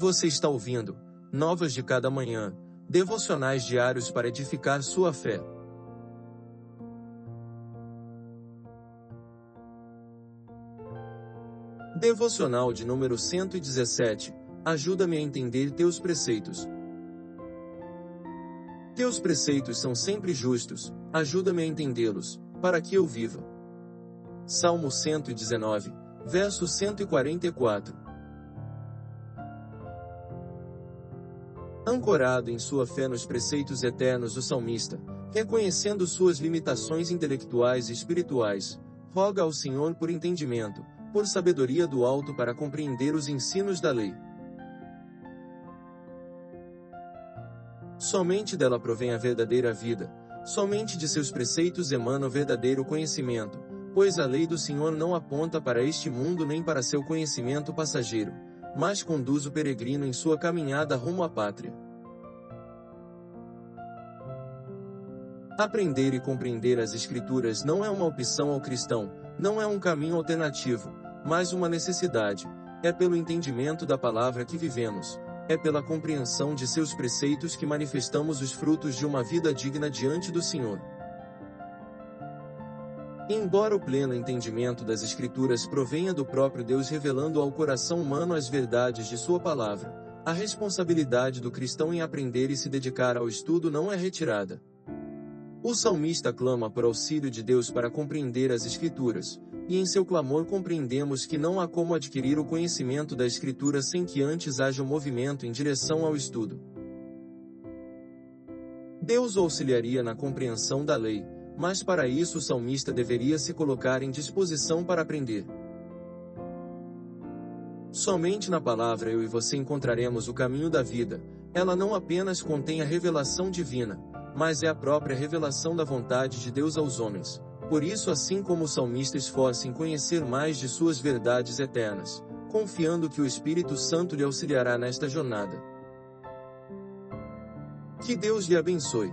Você está ouvindo Novas de Cada Manhã, devocionais diários para edificar sua fé. Devocional de número 117 Ajuda-me a entender teus preceitos. Teus preceitos são sempre justos, ajuda-me a entendê-los, para que eu viva. Salmo 119, verso 144. Ancorado em sua fé nos preceitos eternos do salmista, reconhecendo suas limitações intelectuais e espirituais, roga ao Senhor por entendimento, por sabedoria do alto para compreender os ensinos da lei. Somente dela provém a verdadeira vida, somente de seus preceitos emana o verdadeiro conhecimento, pois a lei do Senhor não aponta para este mundo nem para seu conhecimento passageiro, mas conduz o peregrino em sua caminhada rumo à pátria. Aprender e compreender as Escrituras não é uma opção ao cristão, não é um caminho alternativo, mas uma necessidade. É pelo entendimento da palavra que vivemos, é pela compreensão de seus preceitos que manifestamos os frutos de uma vida digna diante do Senhor. Embora o pleno entendimento das Escrituras provenha do próprio Deus revelando ao coração humano as verdades de Sua palavra, a responsabilidade do cristão em aprender e se dedicar ao estudo não é retirada. O salmista clama por auxílio de Deus para compreender as Escrituras, e em seu clamor compreendemos que não há como adquirir o conhecimento da Escritura sem que antes haja um movimento em direção ao estudo. Deus o auxiliaria na compreensão da lei, mas para isso o salmista deveria se colocar em disposição para aprender. Somente na palavra eu e você encontraremos o caminho da vida, ela não apenas contém a revelação divina, mas é a própria revelação da vontade de Deus aos homens. Por isso, assim como o salmista esforça em conhecer mais de suas verdades eternas, confiando que o Espírito Santo lhe auxiliará nesta jornada. Que Deus lhe abençoe.